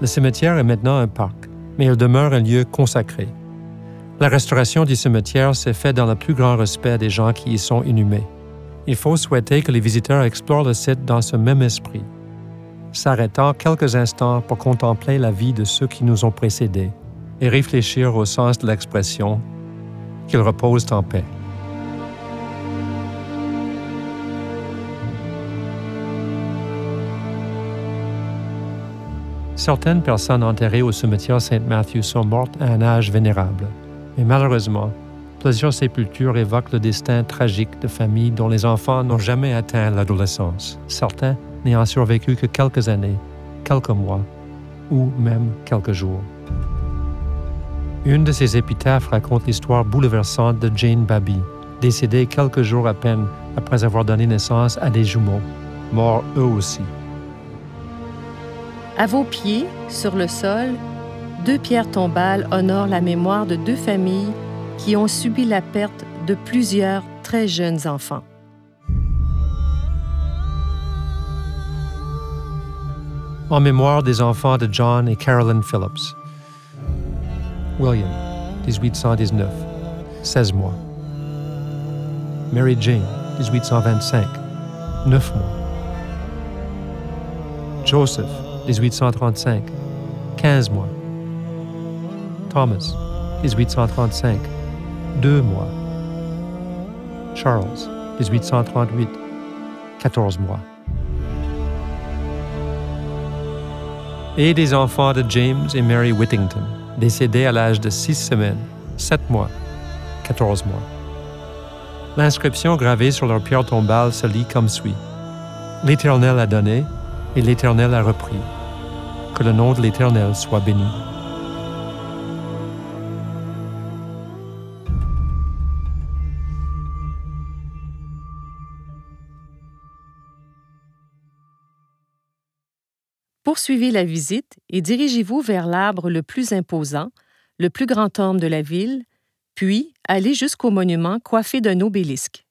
Le cimetière est maintenant un parc, mais il demeure un lieu consacré. La restauration du cimetière s'est faite dans le plus grand respect des gens qui y sont inhumés. Il faut souhaiter que les visiteurs explorent le site dans ce même esprit, s'arrêtant quelques instants pour contempler la vie de ceux qui nous ont précédés et réfléchir au sens de l'expression qu'ils reposent en paix. Certaines personnes enterrées au cimetière Saint-Matthew sont mortes à un âge vénérable. Mais malheureusement, plusieurs sépultures évoquent le destin tragique de familles dont les enfants n'ont jamais atteint l'adolescence, certains n'ayant survécu que quelques années, quelques mois ou même quelques jours. Une de ces épitaphes raconte l'histoire bouleversante de Jane Baby, décédée quelques jours à peine après avoir donné naissance à des jumeaux, morts eux aussi. À vos pieds, sur le sol, deux pierres tombales honorent la mémoire de deux familles qui ont subi la perte de plusieurs très jeunes enfants. En mémoire des enfants de John et Carolyn Phillips. William, 1819, 16 mois. Mary Jane, 1825, 9 mois. Joseph, 1835, 15 mois. Thomas, 1835, 2 mois. Charles, 1838, 14 mois. Et des enfants de James et Mary Whittington, décédés à l'âge de 6 semaines, 7 mois, 14 mois. L'inscription gravée sur leur pierre tombale se lit comme suit. L'Éternel a donné et l'Éternel a repris que le nom de l'Éternel soit béni. Poursuivez la visite et dirigez-vous vers l'arbre le plus imposant, le plus grand homme de la ville, puis allez jusqu'au monument coiffé d'un obélisque.